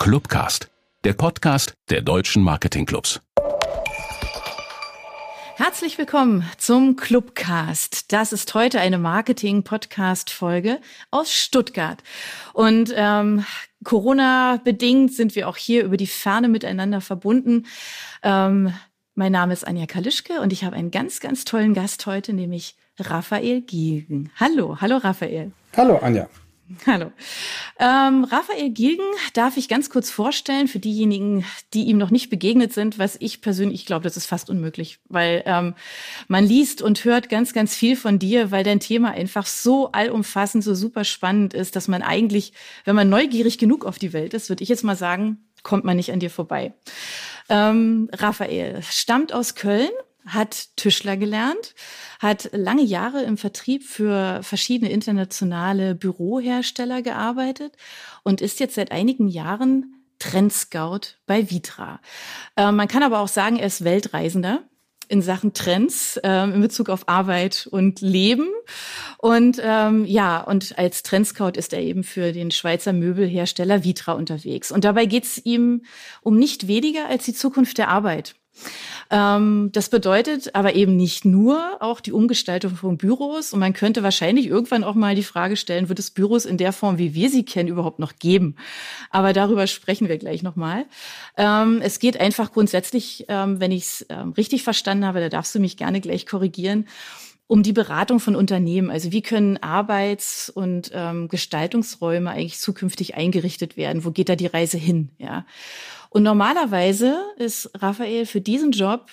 Clubcast, der Podcast der deutschen Marketingclubs. Herzlich willkommen zum Clubcast. Das ist heute eine Marketing-Podcast-Folge aus Stuttgart. Und ähm, Corona-bedingt sind wir auch hier über die Ferne miteinander verbunden. Ähm, mein Name ist Anja Kalischke und ich habe einen ganz, ganz tollen Gast heute, nämlich Raphael Giegen. Hallo, hallo Raphael. Hallo Anja. Hallo. Ähm, Raphael Gilgen darf ich ganz kurz vorstellen für diejenigen, die ihm noch nicht begegnet sind, was ich persönlich, ich glaube, das ist fast unmöglich, weil ähm, man liest und hört ganz, ganz viel von dir, weil dein Thema einfach so allumfassend, so super spannend ist, dass man eigentlich, wenn man neugierig genug auf die Welt ist, würde ich jetzt mal sagen, kommt man nicht an dir vorbei. Ähm, Raphael stammt aus Köln hat Tischler gelernt, hat lange Jahre im Vertrieb für verschiedene internationale Bürohersteller gearbeitet und ist jetzt seit einigen Jahren Trendscout bei Vitra. Äh, man kann aber auch sagen, er ist Weltreisender in Sachen Trends äh, in Bezug auf Arbeit und Leben. Und ähm, ja, und als Trendscout ist er eben für den Schweizer Möbelhersteller Vitra unterwegs. Und dabei geht es ihm um nicht weniger als die Zukunft der Arbeit. Ähm, das bedeutet aber eben nicht nur auch die Umgestaltung von Büros. Und man könnte wahrscheinlich irgendwann auch mal die Frage stellen, wird es Büros in der Form, wie wir sie kennen, überhaupt noch geben? Aber darüber sprechen wir gleich nochmal. Ähm, es geht einfach grundsätzlich, ähm, wenn ich es richtig verstanden habe, da darfst du mich gerne gleich korrigieren, um die Beratung von Unternehmen. Also wie können Arbeits- und ähm, Gestaltungsräume eigentlich zukünftig eingerichtet werden? Wo geht da die Reise hin? Ja. Und normalerweise ist Raphael für diesen Job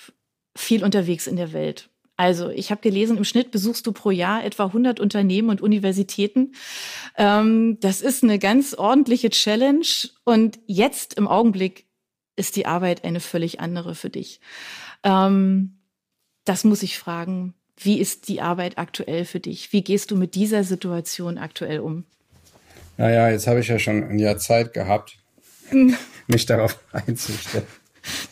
viel unterwegs in der Welt. Also ich habe gelesen, im Schnitt besuchst du pro Jahr etwa 100 Unternehmen und Universitäten. Ähm, das ist eine ganz ordentliche Challenge. Und jetzt im Augenblick ist die Arbeit eine völlig andere für dich. Ähm, das muss ich fragen. Wie ist die Arbeit aktuell für dich? Wie gehst du mit dieser Situation aktuell um? Naja, jetzt habe ich ja schon ein Jahr Zeit gehabt. Mich darauf einzustellen.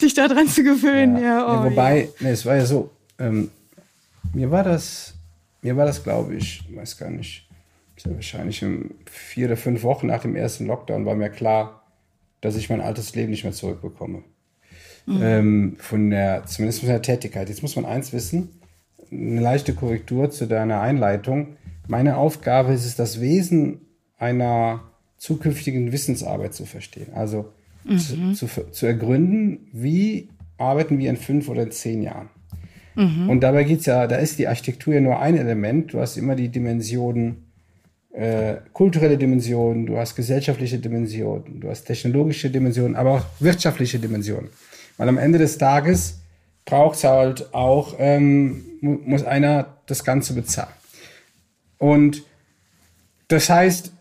Dich daran zu gewöhnen, ja. ja, oh, ja wobei, ja. Nee, es war ja so, ähm, mir war das, mir war das, glaube ich, weiß gar nicht, sehr wahrscheinlich vier oder fünf Wochen nach dem ersten Lockdown war mir klar, dass ich mein altes Leben nicht mehr zurückbekomme. Mhm. Ähm, von der, zumindest von der Tätigkeit. Jetzt muss man eins wissen, eine leichte Korrektur zu deiner Einleitung. Meine Aufgabe ist es, das Wesen einer zukünftigen Wissensarbeit zu verstehen. Also mhm. zu, zu, zu, ergründen, wie arbeiten wir in fünf oder in zehn Jahren. Mhm. Und dabei geht's ja, da ist die Architektur ja nur ein Element. Du hast immer die Dimensionen, äh, kulturelle Dimensionen, du hast gesellschaftliche Dimensionen, du hast technologische Dimensionen, aber auch wirtschaftliche Dimensionen. Weil am Ende des Tages braucht's halt auch, ähm, muss einer das Ganze bezahlen. Und das heißt,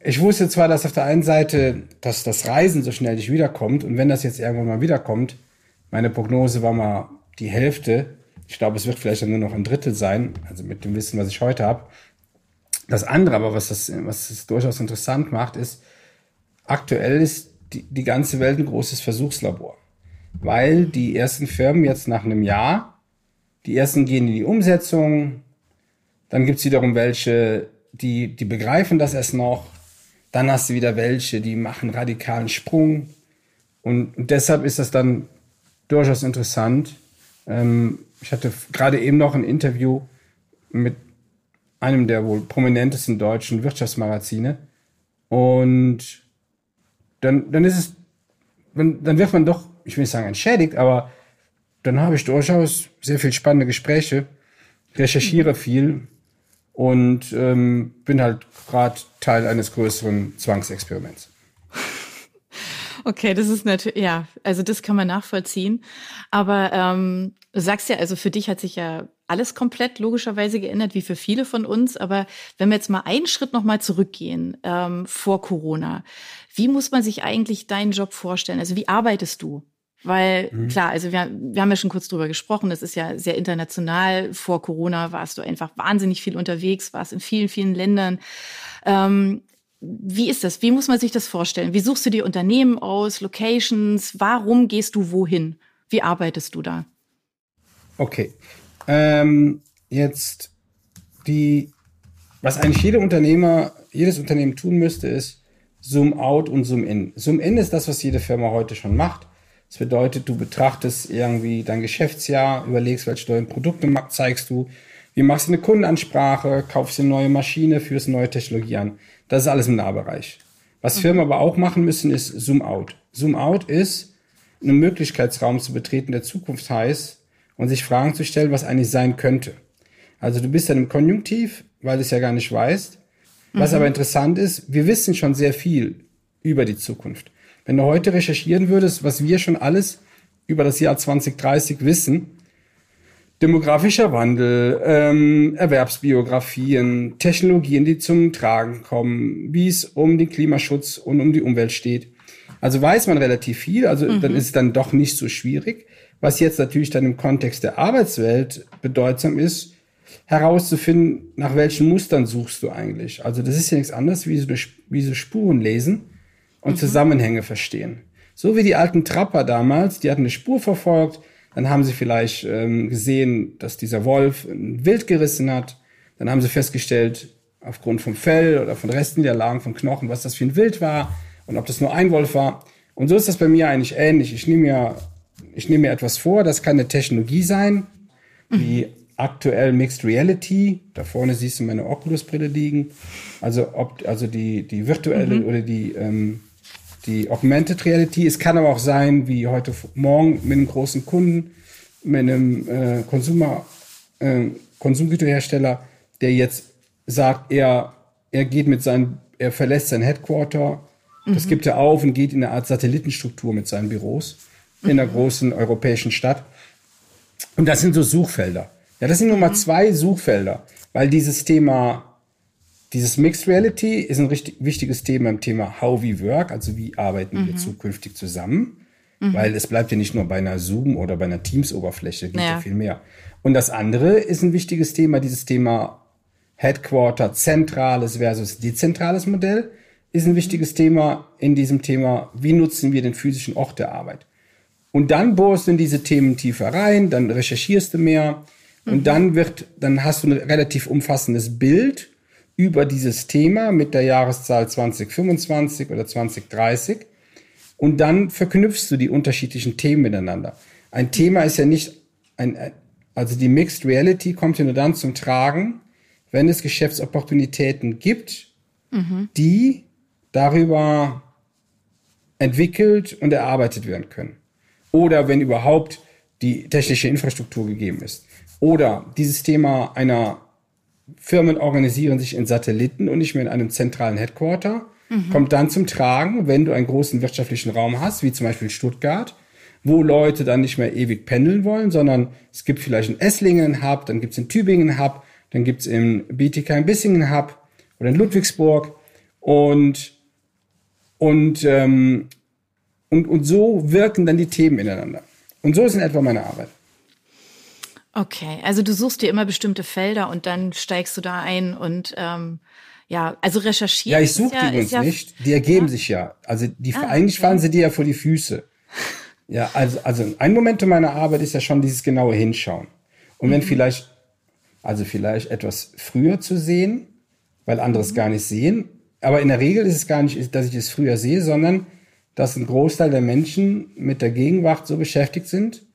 ich wusste zwar, dass auf der einen Seite, dass das Reisen so schnell nicht wiederkommt und wenn das jetzt irgendwann mal wiederkommt, meine Prognose war mal die Hälfte. Ich glaube, es wird vielleicht dann nur noch ein Drittel sein, also mit dem Wissen, was ich heute habe. Das andere aber, was das, was es durchaus interessant macht, ist, aktuell ist die, die ganze Welt ein großes Versuchslabor. Weil die ersten Firmen jetzt nach einem Jahr, die ersten gehen in die Umsetzung, dann gibt's wiederum welche, die, die begreifen das erst noch, dann hast du wieder welche, die machen radikalen Sprung. Und, deshalb ist das dann durchaus interessant. Ähm, ich hatte gerade eben noch ein Interview mit einem der wohl prominentesten deutschen Wirtschaftsmagazine. Und dann, dann ist es, dann wird man doch, ich will nicht sagen entschädigt, aber dann habe ich durchaus sehr viel spannende Gespräche, recherchiere viel und ähm, bin halt gerade Teil eines größeren Zwangsexperiments. Okay, das ist natürlich, ja, also das kann man nachvollziehen. Aber ähm, du sagst ja, also für dich hat sich ja alles komplett logischerweise geändert, wie für viele von uns. Aber wenn wir jetzt mal einen Schritt nochmal zurückgehen ähm, vor Corona, wie muss man sich eigentlich deinen Job vorstellen? Also wie arbeitest du? Weil mhm. klar, also wir, wir haben ja schon kurz drüber gesprochen, das ist ja sehr international. Vor Corona warst du einfach wahnsinnig viel unterwegs, warst in vielen, vielen Ländern. Ähm, wie ist das? Wie muss man sich das vorstellen? Wie suchst du dir Unternehmen aus, Locations? Warum gehst du wohin? Wie arbeitest du da? Okay. Ähm, jetzt die, was eigentlich jeder Unternehmer, jedes Unternehmen tun müsste, ist, Zoom Out und Zoom In. Zoom In ist das, was jede Firma heute schon macht. Das bedeutet, du betrachtest irgendwie dein Geschäftsjahr, überlegst, welche neuen Produkte zeigst du, wie machst du eine Kundenansprache, kaufst eine neue Maschine, führst eine neue Technologie an. Das ist alles im Nahbereich. Was mhm. Firmen aber auch machen müssen, ist Zoom Out. Zoom Out ist, einen Möglichkeitsraum zu betreten, der Zukunft heißt, und sich Fragen zu stellen, was eigentlich sein könnte. Also du bist dann im Konjunktiv, weil du es ja gar nicht weißt. Was mhm. aber interessant ist, wir wissen schon sehr viel über die Zukunft. Wenn du heute recherchieren würdest, was wir schon alles über das Jahr 2030 wissen, demografischer Wandel, ähm, Erwerbsbiografien, Technologien, die zum Tragen kommen, wie es um den Klimaschutz und um die Umwelt steht. Also weiß man relativ viel, also mhm. dann ist es dann doch nicht so schwierig. Was jetzt natürlich dann im Kontext der Arbeitswelt bedeutsam ist, herauszufinden, nach welchen Mustern suchst du eigentlich. Also das ist ja nichts anderes, wie so, wie so Spuren lesen und mhm. Zusammenhänge verstehen. So wie die alten Trapper damals, die hatten eine Spur verfolgt, dann haben sie vielleicht ähm, gesehen, dass dieser Wolf ein Wild gerissen hat. Dann haben sie festgestellt, aufgrund vom Fell oder von Resten der Lagen von Knochen, was das für ein Wild war und ob das nur ein Wolf war. Und so ist das bei mir eigentlich ähnlich. Ich nehme mir, ich nehme mir etwas vor, das kann eine Technologie sein, wie mhm aktuell Mixed Reality. Da vorne siehst du meine Oculus-Brille liegen. Also ob also die die virtuelle mhm. oder die ähm, die Augmented Reality. Es kann aber auch sein, wie heute morgen mit einem großen Kunden, mit einem äh, Konsumer, äh, Konsumgüterhersteller, der jetzt sagt, er er geht mit seinem, er verlässt sein Headquarter. Mhm. Das gibt er auf und geht in eine Art Satellitenstruktur mit seinen Büros in einer mhm. großen europäischen Stadt. Und das sind so Suchfelder. Ja, das sind nur mal mhm. zwei Suchfelder, weil dieses Thema, dieses Mixed Reality ist ein richtig wichtiges Thema im Thema How we work, also wie arbeiten mhm. wir zukünftig zusammen. Mhm. Weil es bleibt ja nicht nur bei einer Zoom oder bei einer Teams-Oberfläche, geht ja. ja viel mehr. Und das andere ist ein wichtiges Thema, dieses Thema Headquarter, zentrales versus dezentrales Modell, ist ein wichtiges Thema in diesem Thema, wie nutzen wir den physischen Ort der Arbeit. Und dann bohrst du in diese Themen tiefer rein, dann recherchierst du mehr, und dann wird, dann hast du ein relativ umfassendes Bild über dieses Thema mit der Jahreszahl 2025 oder 2030. Und dann verknüpfst du die unterschiedlichen Themen miteinander. Ein Thema ist ja nicht ein, also die Mixed Reality kommt ja nur dann zum Tragen, wenn es Geschäftsopportunitäten gibt, mhm. die darüber entwickelt und erarbeitet werden können. Oder wenn überhaupt die technische Infrastruktur gegeben ist. Oder dieses Thema einer Firmen organisieren sich in Satelliten und nicht mehr in einem zentralen Headquarter, mhm. kommt dann zum Tragen, wenn du einen großen wirtschaftlichen Raum hast, wie zum Beispiel Stuttgart, wo Leute dann nicht mehr ewig pendeln wollen, sondern es gibt vielleicht einen Hub, dann gibt es in Tübingen einen Hub, dann gibt es in Bietigheim-Bissingen einen Hub oder in Ludwigsburg und und, ähm, und und so wirken dann die Themen ineinander. Und so ist in etwa meine Arbeit. Okay, also du suchst dir immer bestimmte Felder und dann steigst du da ein und ähm, ja, also recherchieren. Ja, ich suche ja, die übrigens ja, nicht. Die ergeben ja. sich ja. Also die ah, eigentlich okay. fallen sie dir ja vor die Füße. Ja, also also ein Moment meiner Arbeit ist ja schon dieses genaue Hinschauen. Und wenn mhm. vielleicht also vielleicht etwas früher zu sehen, weil andere es mhm. gar nicht sehen, aber in der Regel ist es gar nicht, dass ich es früher sehe, sondern dass ein Großteil der Menschen mit der Gegenwart so beschäftigt sind,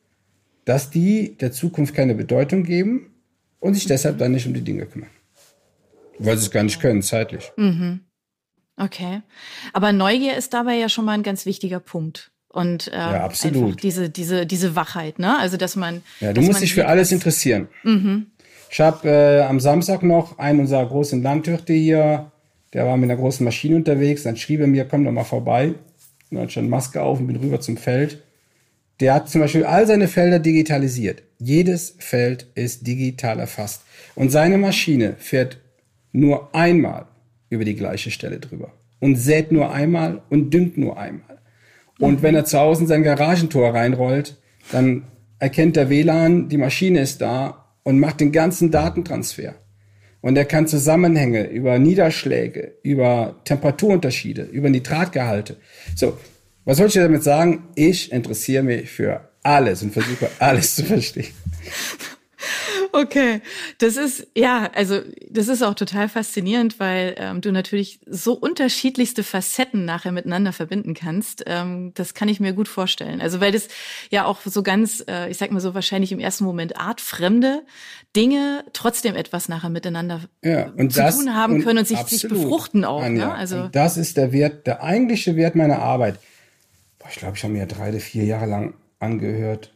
dass die der Zukunft keine Bedeutung geben und sich deshalb dann nicht um die Dinge kümmern. Weil sie es gar nicht können, zeitlich. Mhm. Okay. Aber Neugier ist dabei ja schon mal ein ganz wichtiger Punkt. Und ähm, ja, absolut. diese, diese, diese Wachheit, ne? Also dass man. Ja, du musst dich für alles interessieren. Mhm. Ich habe äh, am Samstag noch einen unserer großen Landwirte hier, der war mit einer großen Maschine unterwegs, dann schrieb er mir, komm doch mal vorbei. Und dann eine Maske auf und bin rüber zum Feld. Der hat zum Beispiel all seine Felder digitalisiert. Jedes Feld ist digital erfasst. Und seine Maschine fährt nur einmal über die gleiche Stelle drüber. Und sät nur einmal und düngt nur einmal. Und wenn er zu Hause in sein Garagentor reinrollt, dann erkennt der WLAN, die Maschine ist da und macht den ganzen Datentransfer. Und er kann Zusammenhänge über Niederschläge, über Temperaturunterschiede, über Nitratgehalte. So, was soll ich damit sagen? Ich interessiere mich für alles und versuche alles zu verstehen. Okay, das ist ja, also das ist auch total faszinierend, weil ähm, du natürlich so unterschiedlichste Facetten nachher miteinander verbinden kannst. Ähm, das kann ich mir gut vorstellen. Also weil das ja auch so ganz, äh, ich sag mal so wahrscheinlich im ersten Moment artfremde Dinge trotzdem etwas nachher miteinander ja, und zu das, tun haben und können und sich, absolut, sich befruchten auch. Anja, Ne? Also und das ist der Wert, der eigentliche Wert meiner Arbeit. Boah, ich glaube, ich habe mir drei oder vier Jahre lang angehört,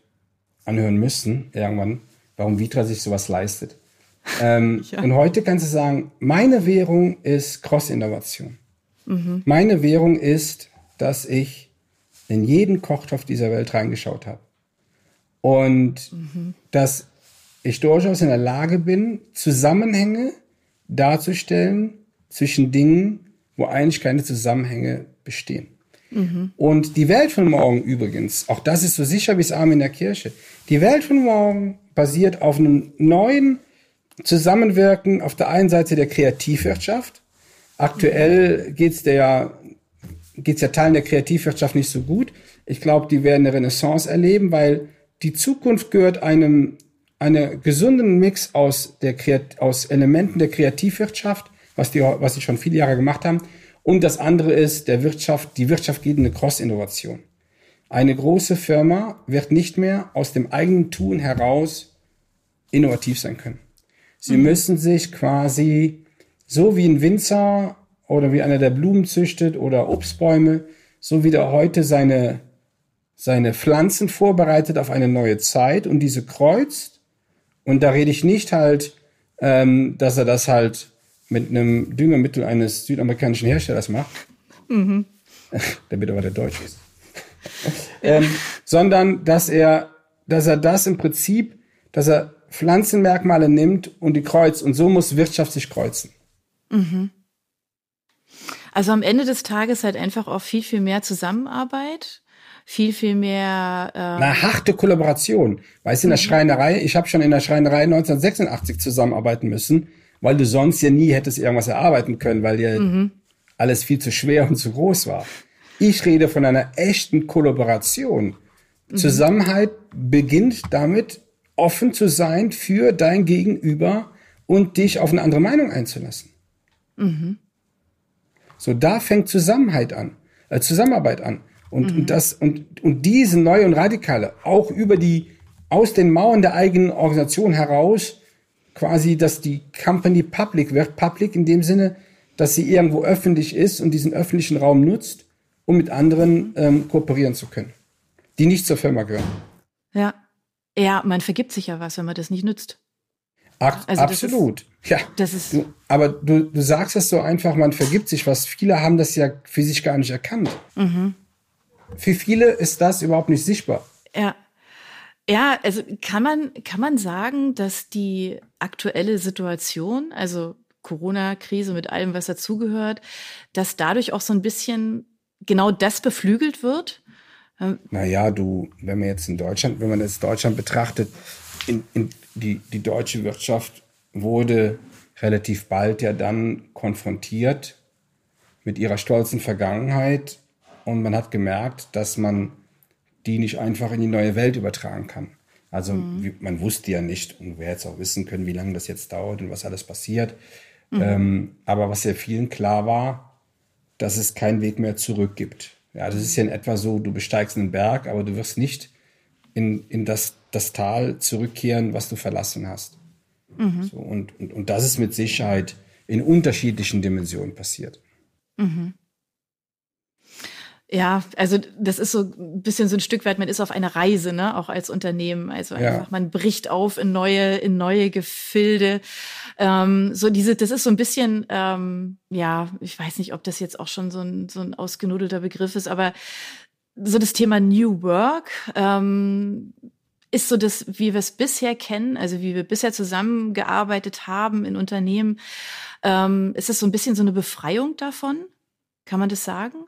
anhören müssen, irgendwann, warum Vitra sich sowas leistet. Ähm, Ja. Und heute kannst du sagen, meine Währung ist Cross-Innovation. Mhm. Meine Währung ist, dass ich in jeden Kochtopf dieser Welt reingeschaut habe. Und Mhm. dass ich durchaus in der Lage bin, Zusammenhänge darzustellen zwischen Dingen, wo eigentlich keine Zusammenhänge bestehen. Und die Welt von morgen übrigens, auch das ist so sicher wie das Arm in der Kirche, die Welt von morgen basiert auf einem neuen Zusammenwirken auf der einen Seite der Kreativwirtschaft. Aktuell geht's der ja geht's ja Teilen der Kreativwirtschaft nicht so gut. Ich glaube, die werden eine Renaissance erleben, weil die Zukunft gehört einem einer gesunden Mix aus der aus Elementen der Kreativwirtschaft, was die was sie schon viele Jahre gemacht haben, und das andere ist der Wirtschaft, die Wirtschaft geht in eine Cross-Innovation. Eine große Firma wird nicht mehr aus dem eigenen Tun heraus innovativ sein können. Sie müssen sich quasi so wie ein Winzer oder wie einer, der Blumen züchtet oder Obstbäume, so wie der heute seine, seine Pflanzen vorbereitet auf eine neue Zeit und diese kreuzt. Und da rede ich nicht halt, ähm, dass er das halt mit einem Düngemittel eines südamerikanischen Herstellers macht, der bitte aber der Deutsch ist, ähm, sondern dass er, dass er das im Prinzip, dass er Pflanzenmerkmale nimmt und die kreuzt. Und so muss Wirtschaft sich kreuzen. Also am Ende des Tages halt einfach auch viel, viel mehr Zusammenarbeit, viel, viel mehr äh, Eine harte Kollaboration. Weißt du, in der Schreinerei, ich habe schon in der Schreinerei 1986 zusammenarbeiten müssen, weil du sonst ja nie hättest irgendwas erarbeiten können, weil dir alles viel zu schwer und zu groß war. Ich rede von einer echten Kollaboration. Zusammenhalt beginnt damit, offen zu sein für dein Gegenüber und dich auf eine andere Meinung einzulassen. So, da fängt Zusammenhalt an, äh, Zusammenarbeit an. Und, und das, und, und diese neue und radikale, auch über die, aus den Mauern der eigenen Organisation heraus, quasi, dass die Company public wird, public in dem Sinne, dass sie irgendwo öffentlich ist und diesen öffentlichen Raum nutzt, um mit anderen ähm, kooperieren zu können, die nicht zur Firma gehören. ja. Ja, man vergibt sich ja was, wenn man das nicht nützt. Ak Also das absolut. ja. Das ist Du, aber du, du sagst es so einfach, man vergibt sich was. Viele haben das ja für sich gar nicht erkannt. Für viele ist das überhaupt nicht sichtbar. Ja. Ja, also kann man, kann man sagen, dass die aktuelle Situation, also Corona-Krise mit allem, was dazugehört, dass dadurch auch so ein bisschen genau das beflügelt wird? Naja, du, wenn man jetzt in Deutschland, wenn man jetzt Deutschland betrachtet, in, in die, die deutsche Wirtschaft wurde relativ bald ja dann konfrontiert mit ihrer stolzen Vergangenheit und man hat gemerkt, dass man die nicht einfach in die neue Welt übertragen kann. Also wie, man wusste ja nicht und wer jetzt auch wissen können, wie lange das jetzt dauert und was alles passiert. Ähm, aber was ja vielen klar war, dass es keinen Weg mehr zurück gibt. Ja, das ist ja in etwa so, du besteigst einen Berg, aber du wirst nicht in, in das, das Tal zurückkehren, was du verlassen hast. So, und, und, und das ist mit Sicherheit in unterschiedlichen Dimensionen passiert. Ja, also das ist so ein bisschen so ein Stück weit, man ist auf einer Reise, ne, auch als Unternehmen. Also Ja. einfach, man bricht auf in neue, in neue Gefilde. Ähm, so diese, das ist so ein bisschen, ähm, ja, ich weiß nicht, ob das jetzt auch schon so ein, so ein ausgenudelter Begriff ist, aber so das Thema New Work ähm, ist so das, wie wir es bisher kennen, also wie wir bisher zusammengearbeitet haben in Unternehmen, ähm, ist das so ein bisschen so eine Befreiung davon? Kann man das sagen?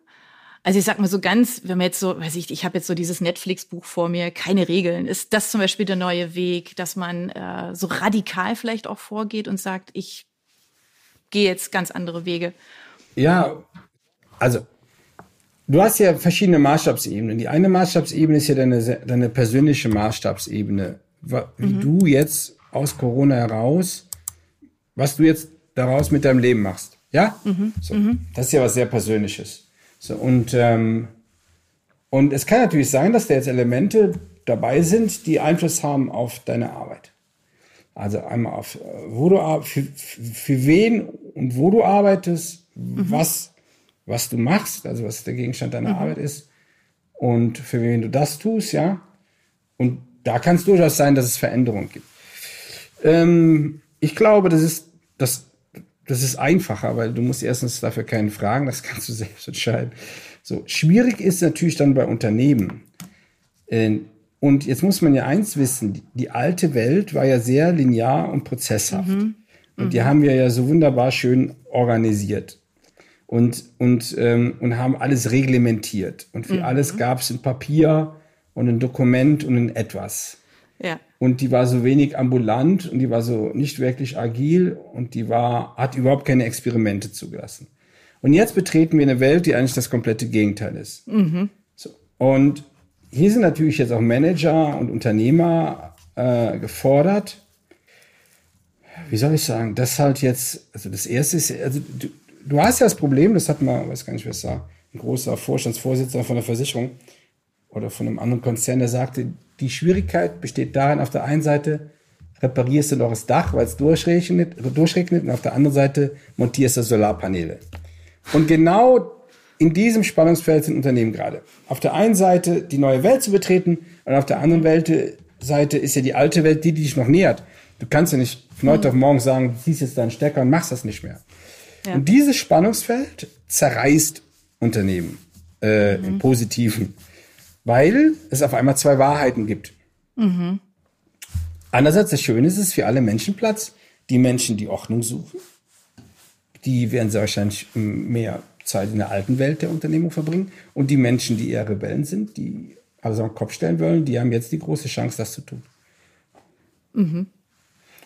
Also ich sag mal so ganz, wenn man jetzt so, weiß ich, ich habe jetzt so dieses Netflix-Buch vor mir, keine Regeln. Ist das zum Beispiel der neue Weg, dass man äh, so radikal vielleicht auch vorgeht und sagt, ich gehe jetzt ganz andere Wege? Ja, also du hast ja verschiedene Maßstabsebenen. Die eine Maßstabsebene ist ja deine, deine persönliche Maßstabsebene, wie du jetzt aus Corona heraus, was du jetzt daraus mit deinem Leben machst. Ja? Mhm. So. Mhm. Das ist ja was sehr Persönliches. So, und, ähm, und es kann natürlich sein, dass da jetzt Elemente dabei sind, die Einfluss haben auf deine Arbeit. Also einmal auf, äh, wo du für, für wen und wo du arbeitest, mhm. was, was du machst, also was der Gegenstand deiner mhm. Arbeit ist und für wen du das tust, ja. Und da kann es durchaus sein, dass es Veränderungen gibt. Ähm, ich glaube, das ist, das, das ist einfacher, weil du musst erstens dafür keinen fragen, das kannst du selbst entscheiden. So, schwierig ist natürlich dann bei Unternehmen. Äh, und jetzt muss man ja eins wissen, die alte Welt war ja sehr linear und prozesshaft. Mhm. Und die mhm. haben wir ja so wunderbar schön organisiert und, und, ähm, und haben alles reglementiert. Und für mhm. alles gab es ein Papier und ein Dokument und ein Etwas. Ja. Und die war so wenig ambulant und die war so nicht wirklich agil und die war, hat überhaupt keine Experimente zugelassen. Und jetzt betreten wir eine Welt, die eigentlich das komplette Gegenteil ist. Mhm. So. Und hier sind natürlich jetzt auch Manager und Unternehmer äh, gefordert. Wie soll ich sagen, das halt jetzt, also das erste ist, also du, du hast ja das Problem, das hat mal, weiß gar nicht, wer es war, ein großer Vorstandsvorsitzender von der Versicherung oder von einem anderen Konzern, der sagte, die Schwierigkeit besteht darin, auf der einen Seite reparierst du noch das Dach, weil es durchregnet, durchregnet und auf der anderen Seite montierst du Solarpaneele. Und genau in diesem Spannungsfeld sind Unternehmen gerade. Auf der einen Seite die neue Welt zu betreten und auf der anderen Seite ist ja die alte Welt, die, die dich noch nähert. Du kannst ja nicht von heute auf morgen sagen, du ziehst jetzt deinen Stecker und machst das nicht mehr. Ja. Und dieses Spannungsfeld zerreißt Unternehmen äh, mhm. im Positiven, weil es auf einmal zwei Wahrheiten gibt. Mhm. Andererseits, das Schöne ist, es ist für alle Menschen Platz. Die Menschen, die Ordnung suchen, die werden sehr wahrscheinlich mehr Zeit in der alten Welt der Unternehmung verbringen. Und die Menschen, die eher Rebellen sind, die alles am Kopf stellen wollen, die haben jetzt die große Chance, das zu tun. Mhm.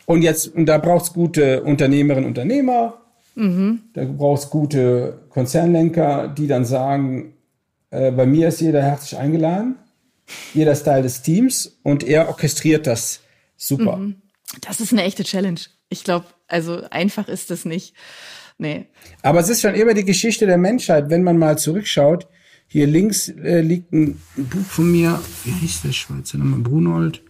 Und jetzt, und da braucht es gute Unternehmerinnen und Unternehmer, mhm. da braucht es gute Konzernlenker, die dann sagen, äh, bei mir ist jeder herzlich eingeladen, jeder ist Teil des Teams und er orchestriert das super. Mhm. Das ist eine echte Challenge. Ich glaube, also einfach ist das nicht. Nee. Aber es ist schon immer die Geschichte der Menschheit, wenn man mal zurückschaut. Hier links äh, liegt ein, Buch von mir, wie hieß der Schweizer Name? Brunold,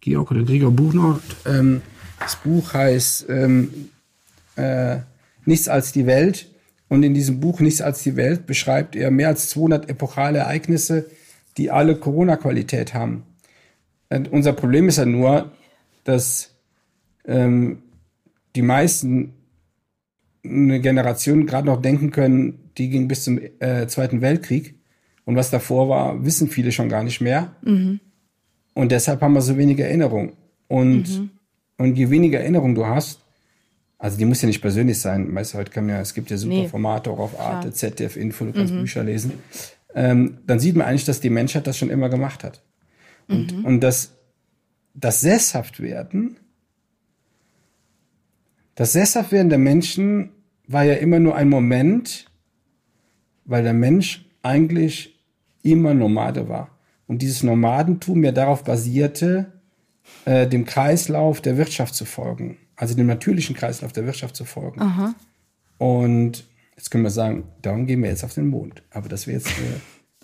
Georg oder Gregor Brunold. Ähm, das Buch heißt ähm, äh, Nichts als die Welt. Und in diesem Buch Nichts als die Welt beschreibt er mehr als 200 epochale Ereignisse, die alle Corona-Qualität haben. Und unser Problem ist ja nur, dass ähm, die meisten eine Generation gerade noch denken können, die ging bis zum äh, Zweiten Weltkrieg. Und was davor war, wissen viele schon gar nicht mehr. Mhm. Und deshalb haben wir so wenige Erinnerungen. Und, mhm. und je weniger Erinnerungen du hast, also die muss ja nicht persönlich sein. Weißt du, heute kann man ja, es gibt ja super nee. Formate auch auf Arte, Klar. ZDF Info, du kannst mhm. Bücher lesen. Ähm, dann sieht man eigentlich, dass die Menschheit das schon immer gemacht hat. Und, mhm. und das, das sesshaft werden das Sesshaftwerden der Menschen war ja immer nur ein Moment, weil der Mensch eigentlich immer Nomade war. Und dieses Nomadentum ja darauf basierte, äh, dem Kreislauf der Wirtschaft zu folgen. Also dem natürlichen Kreislauf der Wirtschaft zu folgen. Aha. Und jetzt können wir sagen, darum gehen wir jetzt auf den Mond. Aber das wäre jetzt,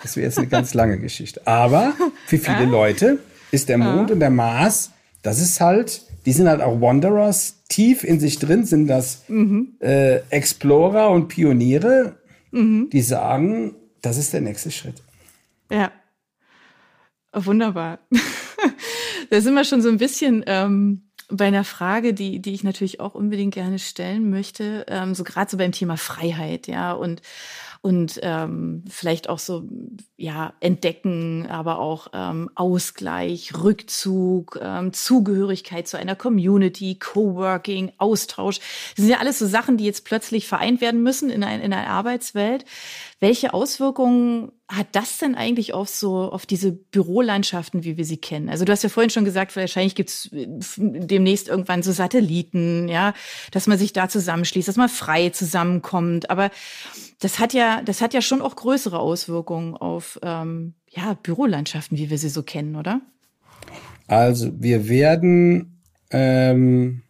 das wäre jetzt eine ganz lange Geschichte. Aber für viele ah. Leute ist der Mond ah. und der Mars, das ist halt die sind halt auch Wanderers. Tief in sich drin sind das mhm. äh, Explorer und Pioniere, mhm. die sagen, das ist der nächste Schritt. Ja. Wunderbar. da sind wir schon so ein bisschen ähm, bei einer Frage, die, die ich natürlich auch unbedingt gerne stellen möchte, ähm, so gerade so beim Thema Freiheit, ja, und und ähm, vielleicht auch so ja entdecken, aber auch ähm, Ausgleich, Rückzug, ähm, Zugehörigkeit zu einer Community, Coworking, Austausch. Das sind ja alles so Sachen, die jetzt plötzlich vereint werden müssen in, ein, in einer Arbeitswelt. Welche Auswirkungen hat das denn eigentlich auf so auf diese Bürolandschaften, wie wir sie kennen? Also du hast ja vorhin schon gesagt, wahrscheinlich gibt's äh, demnächst irgendwann so Satelliten, ja, dass man sich da zusammenschließt, dass man frei zusammenkommt. Aber das hat ja, das hat ja schon auch größere Auswirkungen auf ähm, ja, Bürolandschaften, wie wir sie so kennen, oder? Also wir werden ähm,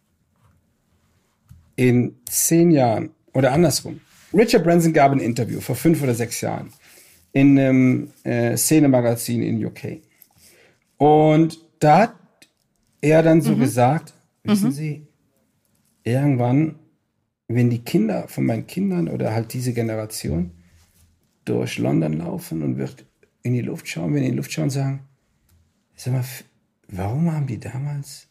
in zehn Jahren oder andersrum. Richard Branson gab ein Interview vor fünf oder sechs Jahren in einem äh, Szenemagazin in UK. Und da hat er dann so mhm. gesagt, wissen mhm. Sie, irgendwann, wenn die Kinder von meinen Kindern oder halt diese Generation durch London laufen und wird in die Luft schauen, wenn die in die Luft schauen, sagen, sag mal, warum haben die damals,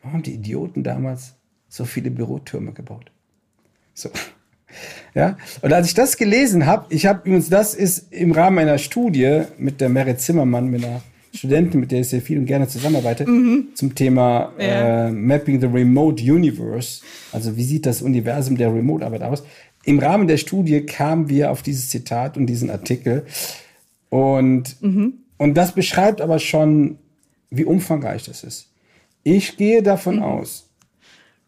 warum haben die Idioten damals so viele Bürotürme gebaut? So. Ja, und als ich das gelesen habe, ich habe übrigens, das ist im Rahmen einer Studie mit der Merit Zimmermann, mit einer Studentin, mit der ich sehr viel und gerne zusammenarbeite, mhm. zum Thema ja. äh, Mapping the Remote Universe. Also wie sieht das Universum der Remote-Arbeit aus? Im Rahmen der Studie kamen wir auf dieses Zitat und diesen Artikel. Und, mhm. und das beschreibt aber schon, wie umfangreich das ist. Ich gehe davon mhm. aus,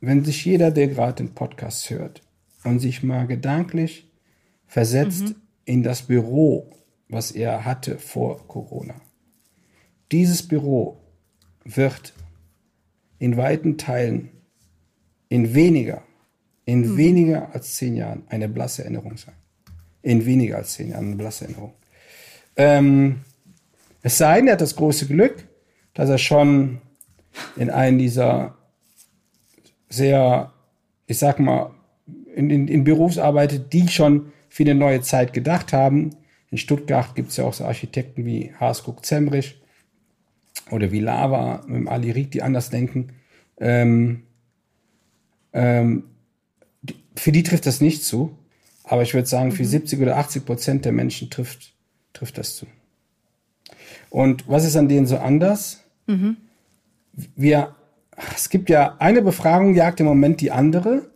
wenn sich jeder, der gerade den Podcast hört und sich mal gedanklich versetzt mhm. in das Büro, was er hatte vor Corona. Dieses Büro wird in weiten Teilen in weniger, in mhm. weniger als zehn Jahren eine blasse Erinnerung sein. In weniger als zehn Jahren eine blasse Erinnerung. Ähm, es sei denn, er hat das große Glück, dass er schon in einem dieser sehr, ich sag mal, in, in, in Büros arbeitet, die schon für eine neue Zeit gedacht haben. In Stuttgart gibt es ja auch so Architekten wie Haasguck Zemrich oder wie Lava mit dem Ali Riek, die anders denken. Ähm, ähm, für die trifft das nicht zu. Aber ich würde sagen, für mhm. 70 oder 80 Prozent der Menschen trifft, trifft das zu. Und was ist an denen so anders? Mhm. Wir, es gibt ja eine Befragung, jagt im Moment die andere.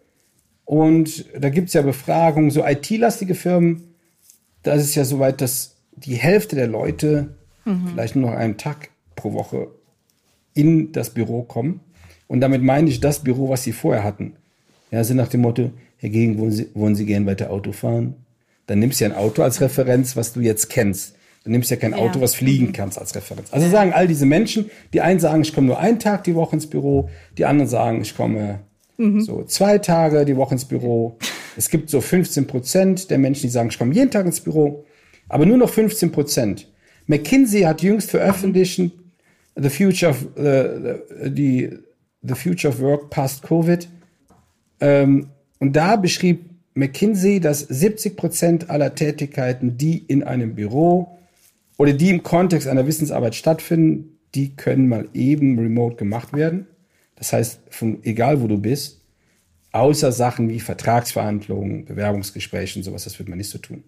Und da gibt es ja Befragungen, so IT-lastige Firmen, da ist es ja soweit, dass die Hälfte der Leute mhm. vielleicht nur noch einen Tag pro Woche in das Büro kommen. Und damit meine ich das Büro, was sie vorher hatten. Ja, sind nach dem Motto, Herr Gegen, wollen Sie, wollen sie gern weiter Auto fahren? Dann nimmst du ja ein Auto als Referenz, was du jetzt kennst. Du nimmst ja kein ja. Auto, was fliegen mhm. kannst als Referenz. Also sagen all diese Menschen, die einen sagen, ich komme nur einen Tag die Woche ins Büro, die anderen sagen, ich komme mhm. so zwei Tage die Woche ins Büro. Es gibt so 15 Prozent der Menschen, die sagen, ich komme jeden Tag ins Büro, aber nur noch 15 Prozent. McKinsey hat jüngst veröffentlicht, The Future of, uh, die, The Future of Work Past Covid. Ähm, und da beschrieb McKinsey, dass 70 Prozent aller Tätigkeiten, die in einem Büro oder die im Kontext einer Wissensarbeit stattfinden, die können mal eben remote gemacht werden. Das heißt, von egal wo du bist, außer Sachen wie Vertragsverhandlungen, Bewerbungsgespräche und sowas, das wird man nicht so tun.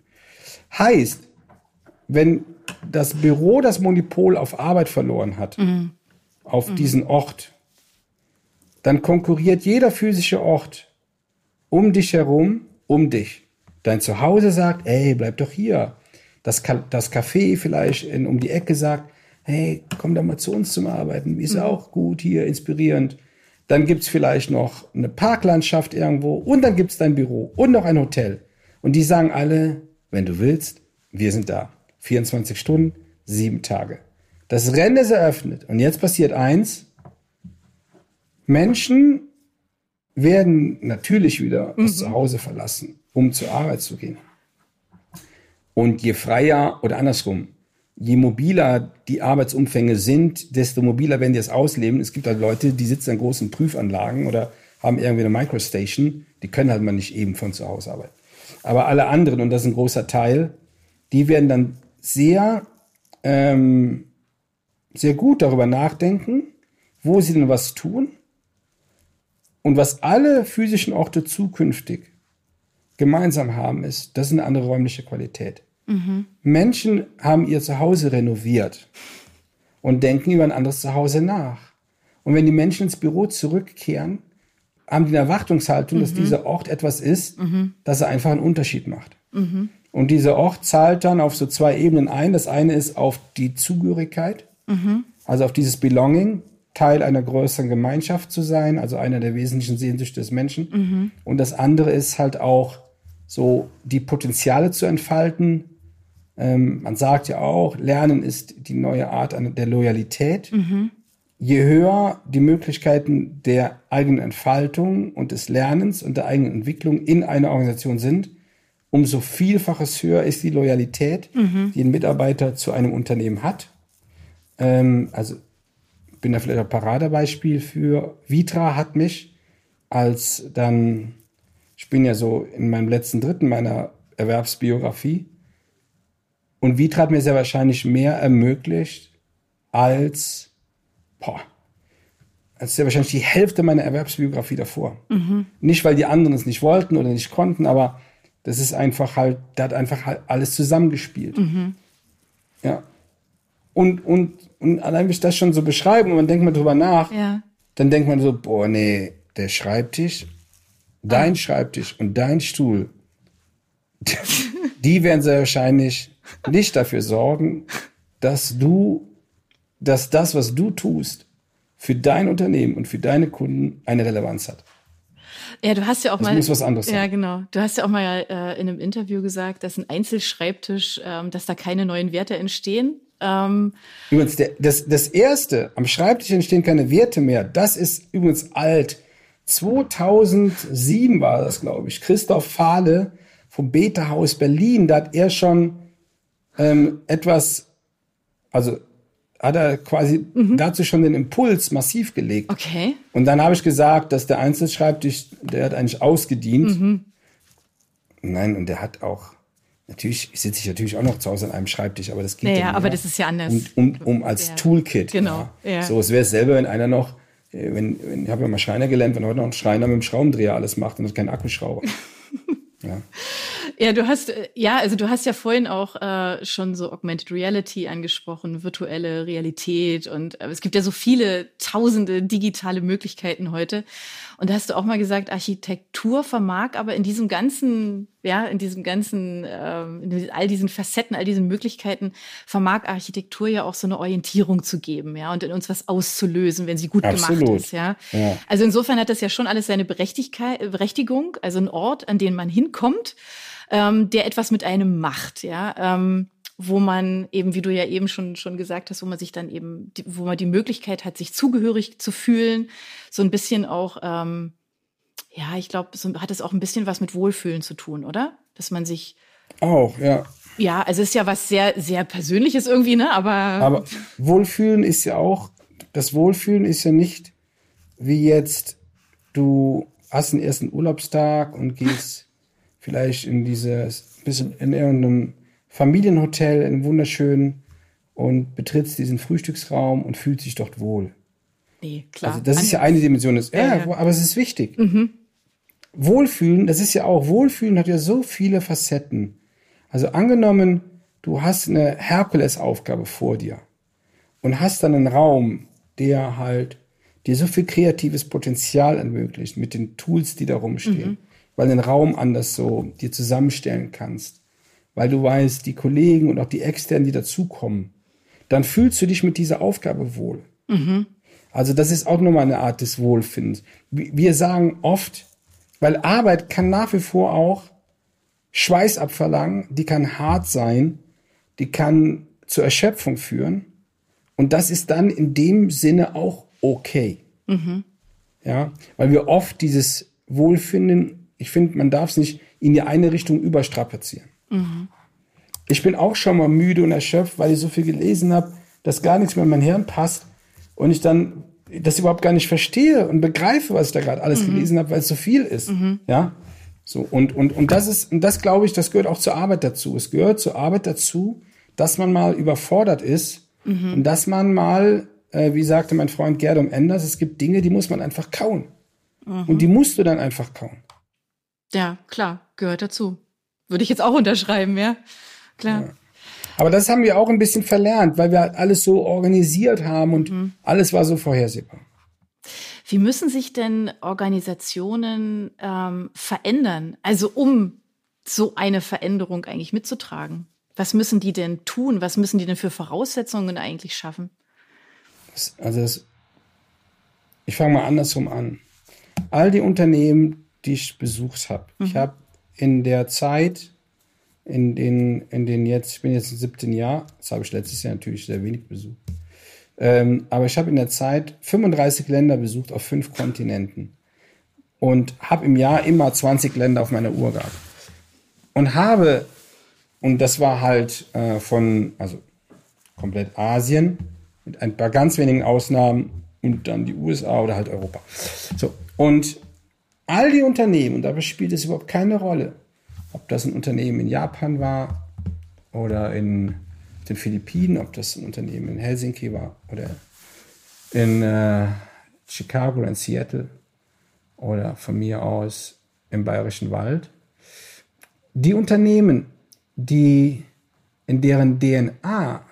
Heißt, wenn das Büro das Monopol auf Arbeit verloren hat, mhm. auf mhm. diesen Ort, dann konkurriert jeder physische Ort um dich herum, um dich. Dein Zuhause sagt, ey, bleib doch hier das, das Café vielleicht in, um die Ecke sagt, hey, komm doch mal zu uns zum Arbeiten, ist mhm. auch gut hier, inspirierend. Dann gibt's vielleicht noch eine Parklandschaft irgendwo und dann gibt's dein Büro und noch ein Hotel. Und die sagen alle, wenn du willst, wir sind da. 24 Stunden, sieben Tage. Das Rennen ist eröffnet. Und jetzt passiert eins. Menschen werden natürlich wieder mhm. das Zuhause verlassen, um zur Arbeit zu gehen. Und je freier oder andersrum, je mobiler die Arbeitsumfänge sind, desto mobiler werden die es ausleben. Es gibt halt Leute, die sitzen an großen Prüfanlagen oder haben irgendwie eine Microstation, die können halt mal nicht eben von zu Hause arbeiten. Aber alle anderen, und das ist ein großer Teil, die werden dann sehr, ähm, sehr gut darüber nachdenken, wo sie denn was tun und was alle physischen Orte zukünftig gemeinsam haben, ist, das ist eine andere räumliche Qualität. Mhm. Menschen haben ihr Zuhause renoviert und denken über ein anderes Zuhause nach. Und wenn die Menschen ins Büro zurückkehren, haben die eine Erwartungshaltung, mhm. dass dieser Ort etwas ist, mhm. dass er einfach einen Unterschied macht. Mhm. Und dieser Ort zahlt dann auf so zwei Ebenen ein. Das eine ist auf die Zugehörigkeit, also auf dieses Belonging, Teil einer größeren Gemeinschaft zu sein, also einer der wesentlichen Sehnsüchte des Menschen. Und das andere ist halt auch so die Potenziale zu entfalten. Ähm, man sagt ja auch, Lernen ist die neue Art der Loyalität. Mhm. je höher die Möglichkeiten der eigenen Entfaltung und des Lernens und der eigenen Entwicklung in einer Organisation sind, umso vielfaches höher ist die Loyalität, mhm. die ein Mitarbeiter zu einem Unternehmen hat. Ähm, also bin da vielleicht ein Paradebeispiel für. Vitra hat mich als dann, ich bin ja so in meinem letzten Dritten meiner Erwerbsbiografie, und Vitra hat mir sehr wahrscheinlich mehr ermöglicht als, boah, als sehr wahrscheinlich die Hälfte meiner Erwerbsbiografie davor. Mhm. Nicht, weil die anderen es nicht wollten oder nicht konnten, aber das ist einfach halt, da hat einfach halt alles zusammengespielt. Mhm. Ja. Und, und, und allein, wenn ich das schon so beschreibe und man denkt mal drüber nach, ja. dann denkt man so, boah, nee, der Schreibtisch, dein ah. Schreibtisch und dein Stuhl, die werden sehr wahrscheinlich nicht dafür sorgen, dass du, dass das, was du tust, für dein Unternehmen und für deine Kunden eine Relevanz hat. Ja, du hast ja auch das mal. muss was anderes sein. Ja, genau. Du hast ja auch mal äh, in einem Interview gesagt, dass ein Einzelschreibtisch, ähm, dass da keine neuen Werte entstehen. Ähm, übrigens, der, das, das erste, am Schreibtisch entstehen keine Werte mehr. Das ist übrigens alt. 2007 war das, glaube ich. Christoph Fahle vom Beta-Haus Berlin, da hat er schon ähm, etwas, also hat er quasi mhm. dazu schon den Impuls massiv gelegt. Okay. Und dann habe ich gesagt, dass der Einzelschreibtisch, der hat eigentlich ausgedient. Mhm. Nein, und der hat auch, natürlich sitze ich natürlich auch noch zu Hause an einem Schreibtisch, aber das geht naja, ja aber das ist ja anders. Um, um, um als ja. Toolkit. Genau. Ja. ja. So, es wäre selber, wenn einer noch, äh, wenn, wenn ich habe ja mal Schreiner gelernt, wenn heute noch ein Schreiner mit dem Schraubendreher alles macht und das kein Akkuschrauber. Ja. Ja, du hast, äh, ja, also du hast ja vorhin auch äh, schon so Augmented Reality angesprochen, virtuelle Realität und äh, es gibt ja so viele tausende digitale Möglichkeiten heute. Und da hast du auch mal gesagt, Architektur vermag aber in diesem ganzen, ja, in diesem ganzen, ähm, in all diesen Facetten, all diesen Möglichkeiten, vermag Architektur ja auch so eine Orientierung zu geben, ja, und in uns was auszulösen, wenn sie gut Absolut. gemacht ist, ja? ja. Also insofern hat das ja schon alles seine Berechtigkeit, Berechtigung, also ein Ort, an den man hinkommt, ähm, der etwas mit einem macht, ja. Ähm, wo man eben, wie du ja eben schon, schon gesagt hast, wo man sich dann eben, wo man die Möglichkeit hat, sich zugehörig zu fühlen, so ein bisschen auch, ähm, ja, ich glaube, so hat es auch ein bisschen was mit Wohlfühlen zu tun, oder? Dass man sich auch, ja. Ja, also es ist ja was sehr, sehr Persönliches irgendwie, ne? Aber. Aber Wohlfühlen ist ja auch, das Wohlfühlen ist ja nicht wie jetzt, du hast einen ersten Urlaubstag und gehst vielleicht in dieses, bisschen in irgendeinem Familienhotel in wunderschön und betrittst diesen Frühstücksraum und fühlt sich dort wohl. Nee, klar. Also das ist ja eine Dimension. Des, ja, ja, aber es ist wichtig. Mhm. Wohlfühlen, das ist ja auch, Wohlfühlen hat ja so viele Facetten. Also angenommen, du hast eine Herkulesaufgabe vor dir und hast dann einen Raum, der halt dir so viel kreatives Potenzial ermöglicht mit den Tools, die da rumstehen, mhm. Weil du den Raum anders so dir zusammenstellen kannst weil du weißt, die Kollegen und auch die Externen, die dazukommen, dann fühlst du dich mit dieser Aufgabe wohl. Mhm. Also das ist auch nochmal eine Art des Wohlfindens. Wir sagen oft, weil Arbeit kann nach wie vor auch Schweiß abverlangen, die kann hart sein, die kann zur Erschöpfung führen. Und das ist dann in dem Sinne auch okay. Mhm. Ja, weil wir oft dieses Wohlfinden, ich finde, man darf es nicht in die eine Richtung überstrapazieren. Mhm. Ich bin auch schon mal müde und erschöpft, weil ich so viel gelesen habe, dass gar nichts mehr in mein Hirn passt und ich dann das überhaupt gar nicht verstehe und begreife, was ich da gerade alles mhm. gelesen habe, weil es so viel ist. Mhm. Ja. So, und, und, und das ist, und das glaube ich, das gehört auch zur Arbeit dazu. Es gehört zur Arbeit dazu, dass man mal überfordert ist mhm. und dass man mal, äh, wie sagte mein Freund Gerdom Enders, es gibt Dinge, die muss man einfach kauen. Mhm. Und die musst du dann einfach kauen. Ja, klar, gehört dazu. Würde ich jetzt auch unterschreiben, ja. Klar. Ja. Aber das haben wir auch ein bisschen verlernt, weil wir halt alles so organisiert haben und mhm. alles war so vorhersehbar. Wie müssen sich denn Organisationen ähm, verändern? Also um so eine Veränderung eigentlich mitzutragen? Was müssen die denn tun? Was müssen die denn für Voraussetzungen eigentlich schaffen? also das, ich fange mal andersrum an. All die Unternehmen, die ich besucht habe, mhm. ich habe in der Zeit, in den, in den jetzt, ich bin jetzt 17 Jahr, das habe ich letztes Jahr natürlich sehr wenig besucht, Ähm, aber ich habe in der Zeit 35 Länder besucht auf fünf Kontinenten und habe im Jahr immer 20 Länder auf meiner Uhr gehabt. Und habe, und das war halt äh, von, also komplett Asien, mit ein paar ganz wenigen Ausnahmen und dann die USA oder halt Europa. So, und all die Unternehmen, und dabei spielt es überhaupt keine Rolle, ob das ein Unternehmen in Japan war oder in den Philippinen, ob das ein Unternehmen in Helsinki war oder in äh, Chicago, in Seattle oder von mir aus im Bayerischen Wald. Die Unternehmen, die in deren DNA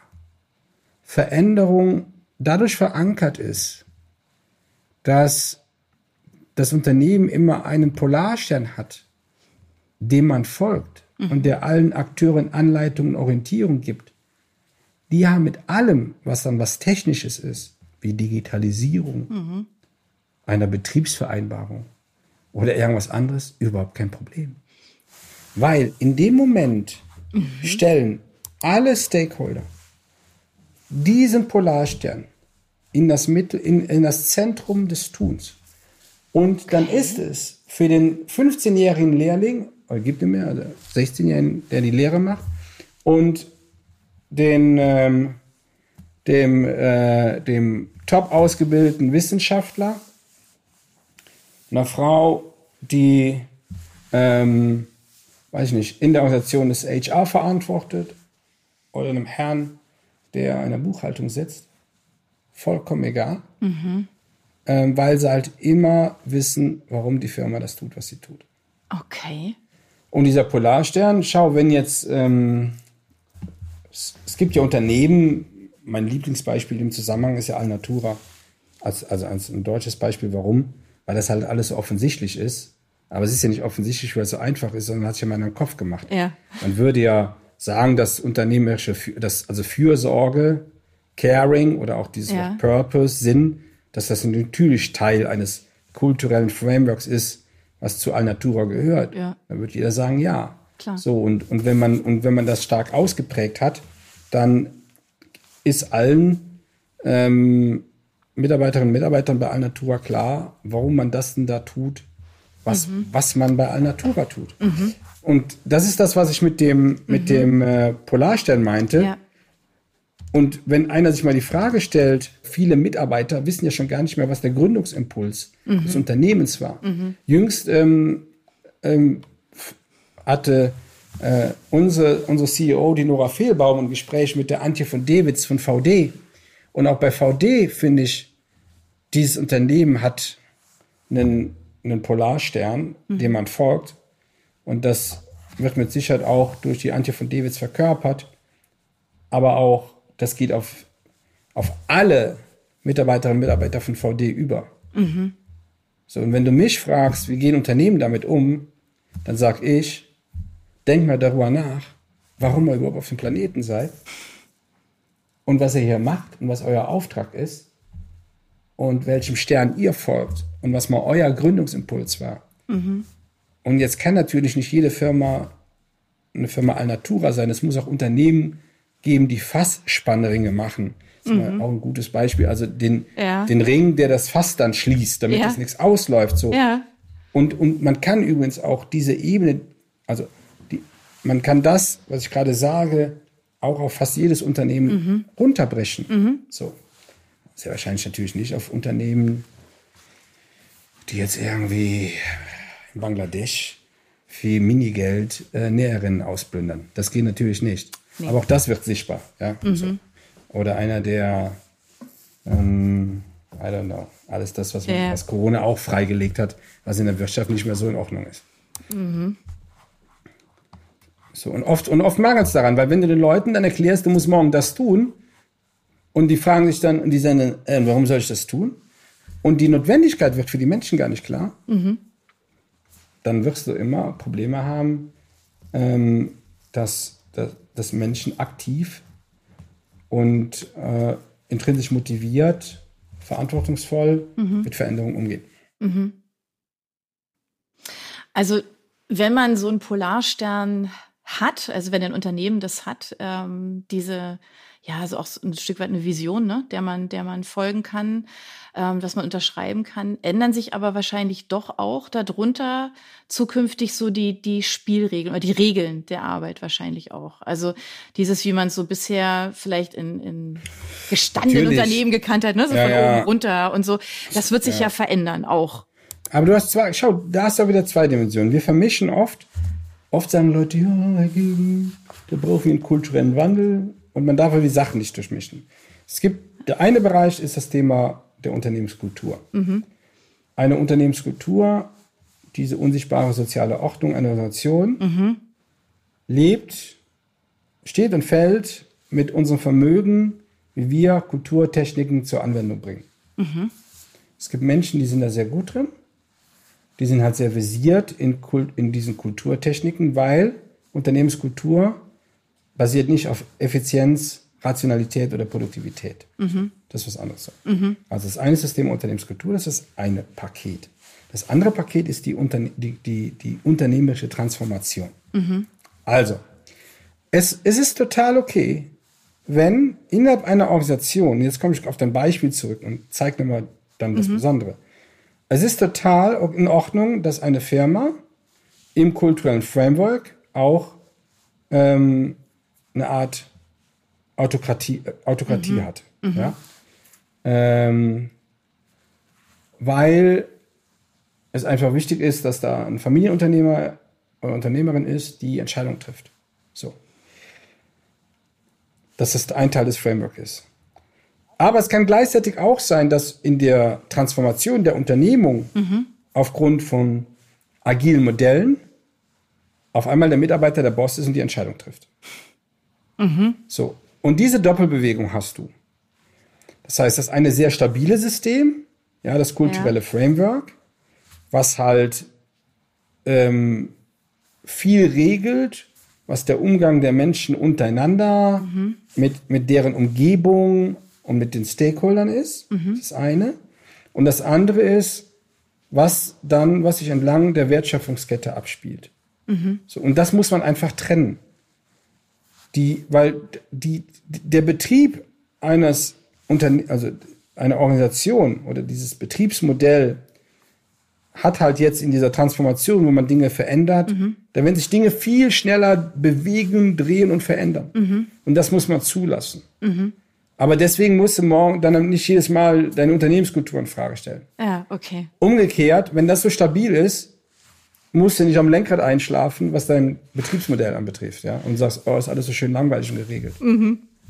Veränderung dadurch verankert ist, dass das Unternehmen immer einen Polarstern hat, dem man folgt mhm. und der allen Akteuren Anleitungen, Orientierung gibt, die haben mit allem, was dann was Technisches ist, wie Digitalisierung mhm. einer Betriebsvereinbarung oder irgendwas anderes, überhaupt kein Problem. Weil in dem Moment mhm. stellen alle Stakeholder diesen Polarstern in das, Mittel, in, in das Zentrum des Tuns. Und okay. dann ist es für den 15-jährigen Lehrling, oder gibt es mehr, also 16-jährigen, der die Lehre macht, und den, ähm, dem, äh, dem top ausgebildeten Wissenschaftler, einer Frau, die, ähm, weiß ich nicht, in der Organisation des HR verantwortet, oder einem Herrn, der in der Buchhaltung sitzt, vollkommen egal, mhm. Ähm, weil sie halt immer wissen, warum die Firma das tut, was sie tut. Okay. Und dieser Polarstern, schau, wenn jetzt ähm, es, es, gibt ja Unternehmen, mein Lieblingsbeispiel im Zusammenhang ist ja Alnatura, als, also als ein deutsches Beispiel. Warum? Weil das halt alles so offensichtlich ist. Aber es ist ja nicht offensichtlich, weil es so einfach ist, sondern hat sich ja mal in den Kopf gemacht. Ja. Man würde ja sagen, dass unternehmerische, dass also Fürsorge, Caring oder auch dieses ja. Purpose, Sinn, dass das natürlich Teil eines kulturellen Frameworks ist, was zu Alnatura gehört. Ja. Dann würde jeder sagen, ja. Klar. So, und, und, wenn man, und wenn man das stark ausgeprägt hat, dann ist allen ähm, Mitarbeiterinnen und Mitarbeitern bei Alnatura klar, warum man das denn da tut, was, mhm. was man bei Alnatura tut. Mhm. Und das ist das, was ich mit dem, mit mhm. dem äh, Polarstern meinte. Ja. Und wenn einer sich mal die Frage stellt, viele Mitarbeiter wissen ja schon gar nicht mehr, was der Gründungsimpuls mhm. des Unternehmens war. Mhm. Jüngst ähm, ähm, hatte äh, unsere, unsere CEO, die Nora Fehlbaum, ein Gespräch mit der Antje von Dewitz von VD. Und auch bei VD finde ich, dieses Unternehmen hat einen, einen Polarstern, mhm. dem man folgt. Und das wird mit Sicherheit auch durch die Antje von Dewitz verkörpert. Aber auch, das geht auf, auf alle Mitarbeiterinnen und Mitarbeiter von VD über. Mhm. So, und wenn du mich fragst, wie gehen Unternehmen damit um, dann sag ich, denkt mal darüber nach, warum ihr überhaupt auf dem Planeten seid und was ihr hier macht und was euer Auftrag ist und welchem Stern ihr folgt und was mal euer Gründungsimpuls war. Mhm. Und jetzt kann natürlich nicht jede Firma eine Firma Alnatura sein. Es muss auch Unternehmen geben, die Fassspannerringe machen. Das ist mhm. auch ein gutes Beispiel. Also den, ja. den Ring, der das Fass dann schließt, damit ja. es nichts ausläuft. So. Ja. Und, und man kann übrigens auch diese Ebene, also man kann das, was ich gerade sage, auch auf fast jedes Unternehmen mhm. runterbrechen. Mhm. So. Sehr wahrscheinlich natürlich nicht auf Unternehmen, die jetzt irgendwie in Bangladesch für Minigeld äh, Näherinnen ausplündern. Das geht natürlich nicht. Nee. Aber auch das wird sichtbar. Ja? Mhm. So. Oder einer, der, ähm, I don't know, alles das, was, man, ja. was Corona auch freigelegt hat, was in der Wirtschaft nicht mehr so in Ordnung ist. Mhm. So, und oft, und oft mangelt es daran, weil wenn du den Leuten dann erklärst, du musst morgen das tun, und die fragen sich dann, und die sagen, äh, warum soll ich das tun? Und die Notwendigkeit wird für die Menschen gar nicht klar, mhm. dann wirst du immer Probleme haben, ähm, dass, dass, dass, Menschen aktiv und äh, intrinsisch motiviert, verantwortungsvoll mhm. mit Veränderungen umgehen. Mhm. Also wenn man so einen Polarstern hat, also wenn ein Unternehmen das hat, ähm, diese ja, also auch so ein Stück weit eine Vision, ne, der man, der man folgen kann, ähm, dass man unterschreiben kann, ändern sich aber wahrscheinlich doch auch darunter zukünftig so die, die Spielregeln oder die Regeln der Arbeit wahrscheinlich auch. Also dieses, wie man so bisher vielleicht in, in gestandenen Natürlich. Unternehmen gekannt hat, ne, so Ja, von ja. oben runter und so, das wird sich ja, verändern auch. Aber du hast zwei, schau, da hast du wieder zwei Dimensionen. Wir vermischen oft, oft sagen Leute, ja, Da brauchen wir einen kulturellen Wandel und man darf aber die Sachen nicht durchmischen. Es gibt, der eine Bereich ist das Thema der Unternehmenskultur. Eine Unternehmenskultur, diese unsichtbare soziale Ordnung einer Nation, lebt, steht und fällt mit unserem Vermögen, wie wir Kulturtechniken zur Anwendung bringen. Es gibt Menschen, die sind da sehr gut drin. Die sind halt sehr visiert in, Kult, in diesen Kulturtechniken, weil Unternehmenskultur basiert nicht auf Effizienz, Rationalität oder Produktivität. Das ist was anderes. Also das eine Thema Unternehmenskultur, das ist das eine Paket. Das andere Paket ist die, Unterne die, die, die unternehmerische Transformation. Also, es, es ist total okay, wenn innerhalb einer Organisation, jetzt komme ich auf dein Beispiel zurück und zeige mir mal dann das Besondere. Es ist total in Ordnung, dass eine Firma im kulturellen Framework auch ähm, eine Art Autokratie, äh, Autokratie hat. Ja? Ähm, weil es einfach wichtig ist, dass da ein Familienunternehmer oder Unternehmerin ist, die Entscheidung trifft. So. Dass das ein Teil des Frameworks ist. Aber es kann gleichzeitig auch sein, dass in der Transformation der Unternehmung aufgrund von agilen Modellen auf einmal der Mitarbeiter der Boss ist und die Entscheidung trifft. So. Und diese Doppelbewegung hast du. Das heißt, das ist eine sehr stabile System, ja, das kulturelle Ja. Framework, was halt ähm, viel regelt, was der Umgang der Menschen untereinander mit, mit deren Umgebung und mit den Stakeholdern ist. Das ist das eine. Und das andere ist, was dann, was sich entlang der Wertschöpfungskette abspielt. So, und das muss man einfach trennen. Die, weil die, der Betrieb eines Unterne also einer Organisation oder dieses Betriebsmodell hat halt jetzt in dieser Transformation, wo man Dinge verändert, da werden sich Dinge viel schneller bewegen, drehen und verändern. Und das muss man zulassen. Aber deswegen musst du morgen dann nicht jedes Mal deine Unternehmenskultur in Frage stellen. Ja, okay. Umgekehrt, wenn das so stabil ist, musst du nicht am Lenkrad einschlafen, was dein Betriebsmodell anbetrifft, ja, und sagst, oh, ist alles so schön langweilig und geregelt.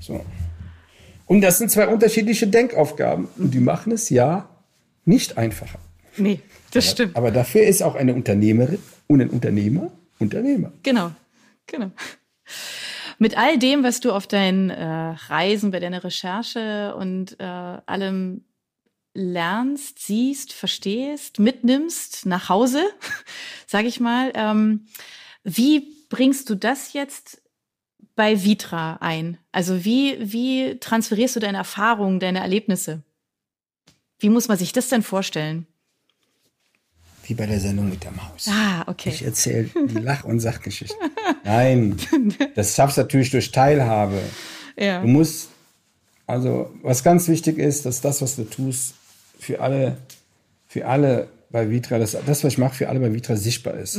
So. Und das sind zwei unterschiedliche Denkaufgaben und die machen es ja nicht einfacher. Nee, das stimmt. Aber dafür ist auch eine Unternehmerin und ein Unternehmer Unternehmer. Genau, genau. Mit all dem, was du auf deinen äh, Reisen, bei deiner Recherche und äh, allem lernst, siehst, verstehst, mitnimmst nach Hause, sage ich mal, ähm, wie bringst du das jetzt bei Vitra ein? Also wie, wie transferierst du deine Erfahrungen, deine Erlebnisse? Wie muss man sich das denn vorstellen? Wie bei der Sendung mit der Maus. Ah, okay. Ich erzähle die Lach- und Sachgeschichte. Nein, das schaffst du natürlich durch Teilhabe. Ja. Du musst, also was ganz wichtig ist, dass das, was du tust, für alle, für alle bei Vitra, das, das was ich mache, für alle bei Vitra sichtbar ist.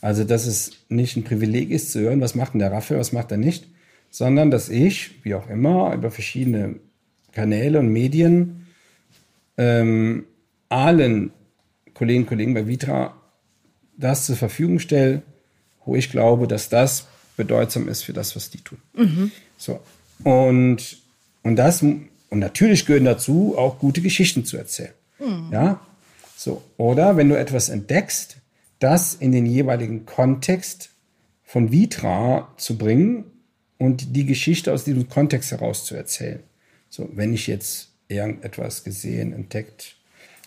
Also, dass es nicht ein Privileg ist zu hören, was macht denn der Raphael, was macht er nicht, sondern dass ich, wie auch immer, über verschiedene Kanäle und Medien ähm, allen Kolleginnen und Kollegen bei Vitra das zur Verfügung stelle, wo ich glaube, dass das bedeutsam ist für das, was die tun. So. Und, und das, und natürlich gehören dazu auch gute Geschichten zu erzählen. Ja. So. Oder wenn du etwas entdeckst, das in den jeweiligen Kontext von Vitra zu bringen und die Geschichte aus diesem Kontext heraus zu erzählen. So, wenn ich jetzt irgendetwas gesehen, entdeckt,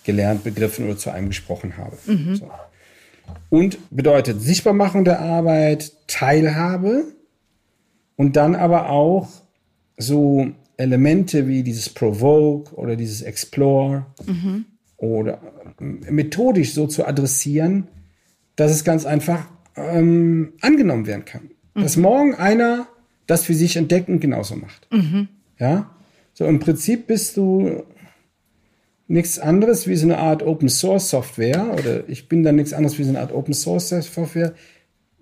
gelernt, begriffen oder zu einem gesprochen habe. So. Und bedeutet Sichtbarmachung der Arbeit, Teilhabe und dann aber auch so Elemente wie dieses Provoke oder dieses Explore oder ähm, methodisch so zu adressieren, dass es ganz einfach ähm, angenommen werden kann. Dass morgen einer das für sich entdecken genauso macht. Ja, so im Prinzip bist du nichts anderes wie so eine Art Open Source Software oder ich bin dann nichts anderes wie so eine Art Open Source Software,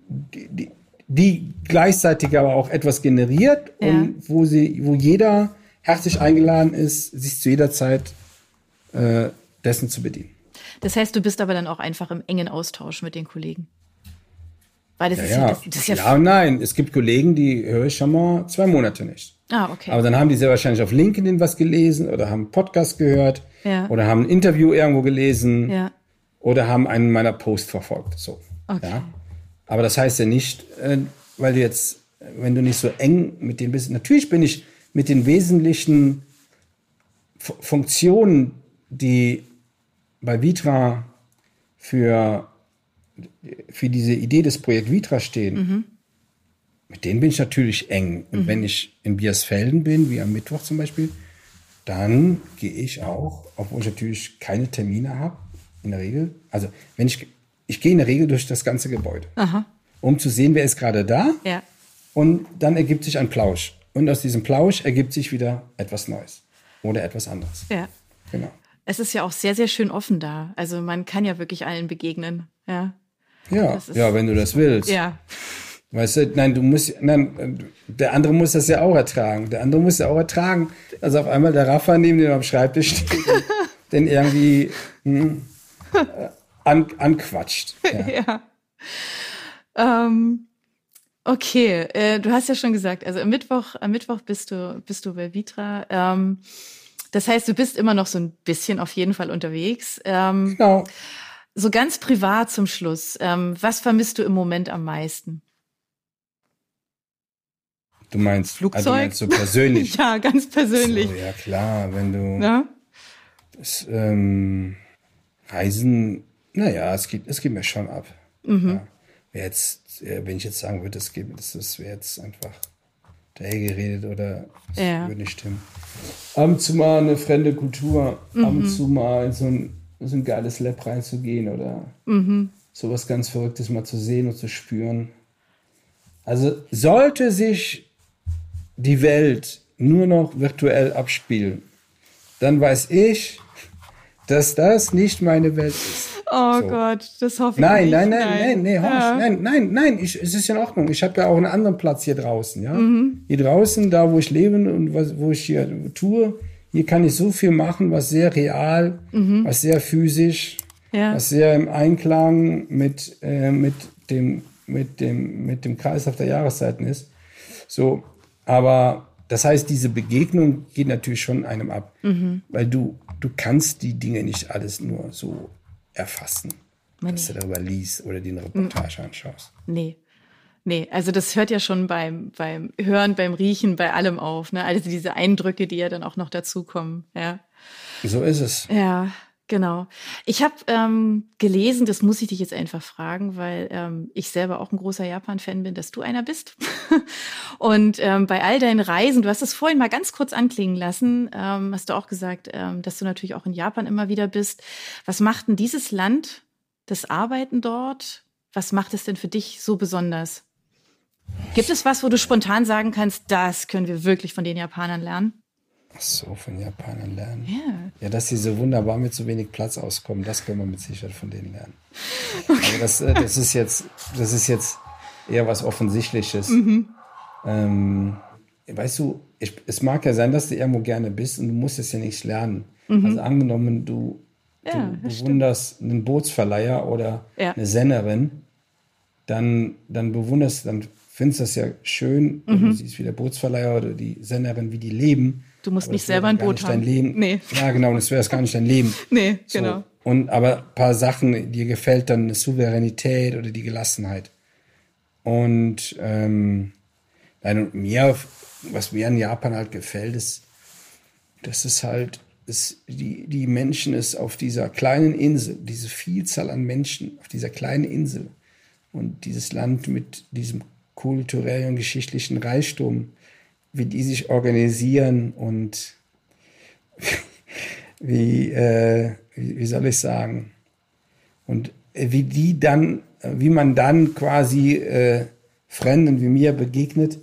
die, die, die gleichzeitig aber auch etwas generiert Ja. und wo sie, wo jeder herzlich eingeladen ist, sich zu jeder Zeit äh, dessen zu bedienen. Das heißt, du bist aber dann auch einfach im engen Austausch mit den Kollegen. Weil das Ja, ist ja, das, das ist ja, ja nein. Es gibt Kollegen, die höre ich schon mal zwei Monate nicht. Ah, okay. Aber dann haben die sehr wahrscheinlich auf LinkedIn was gelesen oder haben einen Podcast gehört Ja. oder haben ein Interview irgendwo gelesen ja. oder haben einen meiner Posts verfolgt. So. Okay. Ja. Aber das heißt ja nicht, äh, weil du jetzt, wenn du nicht so eng mit denen bist. Natürlich bin ich mit den wesentlichen F Funktionen, die bei Vitra für, für diese Idee des Projekt Vitra stehen, mit denen bin ich natürlich eng. Und wenn ich in Biersfelden bin, wie am Mittwoch zum Beispiel, dann gehe ich auch, obwohl ich natürlich keine Termine habe, in der Regel. Also wenn ich, ich gehe in der Regel durch das ganze Gebäude, um zu sehen, wer ist gerade da. Ja. Und dann ergibt sich ein Plausch. Und aus diesem Plausch ergibt sich wieder etwas Neues oder etwas anderes. Ja. Genau. Es ist ja auch sehr, sehr schön offen da. Also man kann ja wirklich allen begegnen. Ja. Ja, ja, wenn du das willst. Ja. Weißt du, nein, du musst, nein, der andere muss das ja auch ertragen. Der andere muss ja auch ertragen. Also auf einmal der Rafa neben dem am Schreibtisch steht und den irgendwie hm, äh, an, anquatscht. Ja. ja. Ähm, okay, äh, du hast ja schon gesagt, also am Mittwoch, am Mittwoch bist du, bist du bei Vitra. Ähm, das heißt, du bist immer noch so ein bisschen auf jeden Fall unterwegs. Ähm, Genau. so ganz privat zum Schluss. Ähm, was vermisst du im Moment am meisten? Du meinst, Flugzeug? Also du meinst so persönlich. Ja, ganz persönlich. So, ja klar, wenn du Ja? das, ähm, Reisen, naja, es geht, es geht mir schon ab. Mhm. Ja. Jetzt, äh, wenn ich jetzt sagen würde, es geht, das wäre jetzt einfach dahergeredet oder das Ja. würde nicht stimmen. Ab und zu mal eine fremde Kultur, ab Mhm. und zu mal in so ein, so ein geiles Lab reinzugehen oder Mhm. sowas ganz Verrücktes mal zu sehen und zu spüren. Also sollte sich die Welt nur noch virtuell abspielen, dann weiß ich, dass das nicht meine Welt ist. Oh So. Gott, das hoffe ich Nein, nicht. nein, nein, nein, nee, Ja. nein, nein, nein, ich, es ist in Ordnung. Ich habe ja auch einen anderen Platz hier draußen, ja. Mhm. Hier draußen, da wo ich lebe und was, wo ich hier tue, hier kann ich so viel machen, was sehr real, was sehr physisch, Mhm. Ja. was sehr im Einklang mit, äh, mit, dem, mit, dem, mit dem Kreislauf der Jahreszeiten ist. So, aber das heißt, diese Begegnung geht natürlich schon einem ab, Mhm. weil du, du kannst die Dinge nicht alles nur so erfassen, dass du darüber liest oder die eine Reportage anschaust. Nee. Nee, also das hört ja schon beim, beim Hören, beim Riechen, bei allem auf. Ne? Also diese Eindrücke, die ja dann auch noch dazukommen. Ja. So ist es. Ja, genau. Ich habe ähm, gelesen, das muss ich dich jetzt einfach fragen, weil ähm, ich selber auch ein großer Japan-Fan bin, dass du einer bist. Und ähm, bei all deinen Reisen, du hast es vorhin mal ganz kurz anklingen lassen, ähm, hast du auch gesagt, ähm, dass du natürlich auch in Japan immer wieder bist. Was macht denn dieses Land, das Arbeiten dort, was macht es denn für dich so besonders? Gibt es was, wo du spontan sagen kannst, das können wir wirklich von den Japanern lernen? Ach so, von Japanern lernen. Ja. Ja, dass sie so wunderbar mit so wenig Platz auskommen, das können wir mit Sicherheit von denen lernen. Aber das, äh, das ist jetzt, das ist jetzt eher was Offensichtliches. Mhm. Ähm, weißt du, ich, es mag ja sein, dass du irgendwo gerne bist und du musst es ja nicht lernen. Mhm. Also angenommen, du, Ja, du bewunderst einen Bootsverleiher oder Ja. eine Sennerin, dann, dann bewunderst, dann findest du das ja schön, wenn du siehst, wie der Bootsverleiher oder die Sennerin, wie die leben. Du musst Aber nicht selber ein Boot haben. Dein Leben. Nee. Ja, genau, und das wäre gar nicht dein Leben. Nee, So. genau. Und aber ein paar Sachen, dir gefällt dann eine Souveränität oder die Gelassenheit. Und ähm, nein, und mir, was mir an Japan halt gefällt, ist, dass es halt, ist, die, die Menschen es auf dieser kleinen Insel, diese Vielzahl an Menschen auf dieser kleinen Insel und dieses Land mit diesem kulturellen, geschichtlichen Reichtum, wie die sich organisieren und wie, äh, wie, wie soll ich sagen, und wie die dann, wie man dann quasi äh, Fremden wie mir begegnet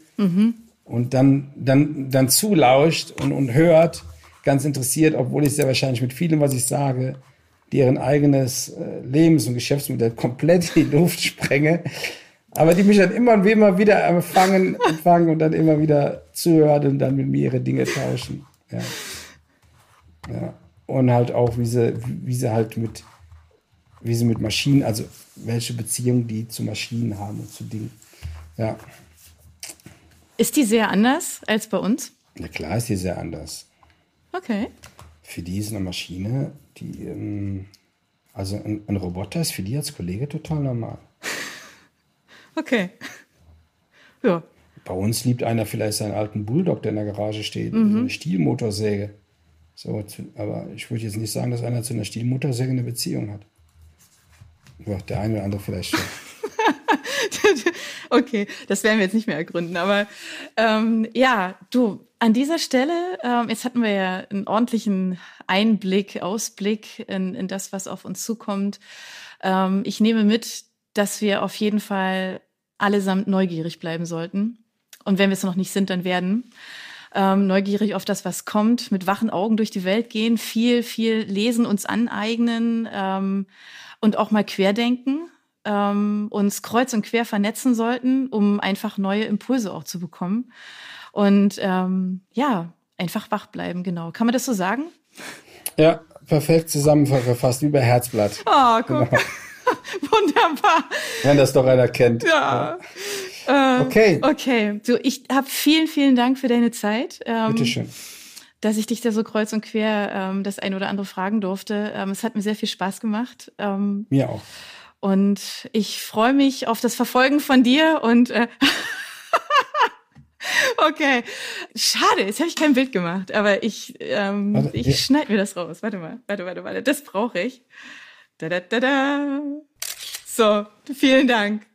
und dann, dann, dann zulauscht und, und hört, ganz interessiert, obwohl ich sehr wahrscheinlich mit vielem, was ich sage, deren eigenes äh, Lebens- und Geschäftsmodell komplett in die Luft sprenge. Aber die mich dann immer und immer wieder empfangen, empfangen und dann immer wieder zuhören und dann mit mir ihre Dinge tauschen. Ja. ja. Und halt auch, wie sie, wie sie halt mit, wie sie mit Maschinen, also welche Beziehung die zu Maschinen haben und zu Dingen. Ja. Ist die sehr anders als bei uns? Na klar ist die sehr anders. Okay. Für die ist eine Maschine, die, ähm, also ein, ein Roboter ist für die als Kollege total normal. Okay. Ja. Bei uns liebt einer vielleicht seinen alten Bulldog, der in der Garage steht, mhm. eine Stielmotorsäge. So, aber ich würde jetzt nicht sagen, dass einer zu einer Stielmotorsäge eine Beziehung hat. Ja, der eine oder andere vielleicht schon. okay, das werden wir jetzt nicht mehr ergründen. Aber ähm, ja, du, an dieser Stelle, ähm, jetzt hatten wir ja einen ordentlichen Einblick, Ausblick in, in das, was auf uns zukommt. Ähm, ich nehme mit, dass wir auf jeden Fall allesamt neugierig bleiben sollten. Und wenn wir es noch nicht sind, dann werden. Ähm, neugierig auf das, was kommt, mit wachen Augen durch die Welt gehen, viel, viel lesen, uns aneignen ähm, und auch mal querdenken, ähm, uns kreuz und quer vernetzen sollten, um einfach neue Impulse auch zu bekommen. Und ähm, ja, einfach wach bleiben, genau. Kann man das so sagen? Ja, perfekt zusammengefasst, wie bei Herzblatt. Oh, guck. Genau. Wunderbar. Wenn das doch einer kennt. Ja. ja. Äh, okay. Okay. Du, ich habe vielen, vielen Dank für deine Zeit. Ähm, Bitteschön. Dass ich dich da so kreuz und quer ähm, das ein oder andere fragen durfte. Ähm, es hat mir sehr viel Spaß gemacht. Ähm, mir auch. Und ich freue mich auf das Verfolgen von dir und äh, Okay. Schade, jetzt habe ich kein Bild gemacht, aber ich, ähm, warte, ich ja. schneide mir das raus. Warte mal, warte, warte, warte. Das brauche ich. Da, da, da, da. So, vielen Dank.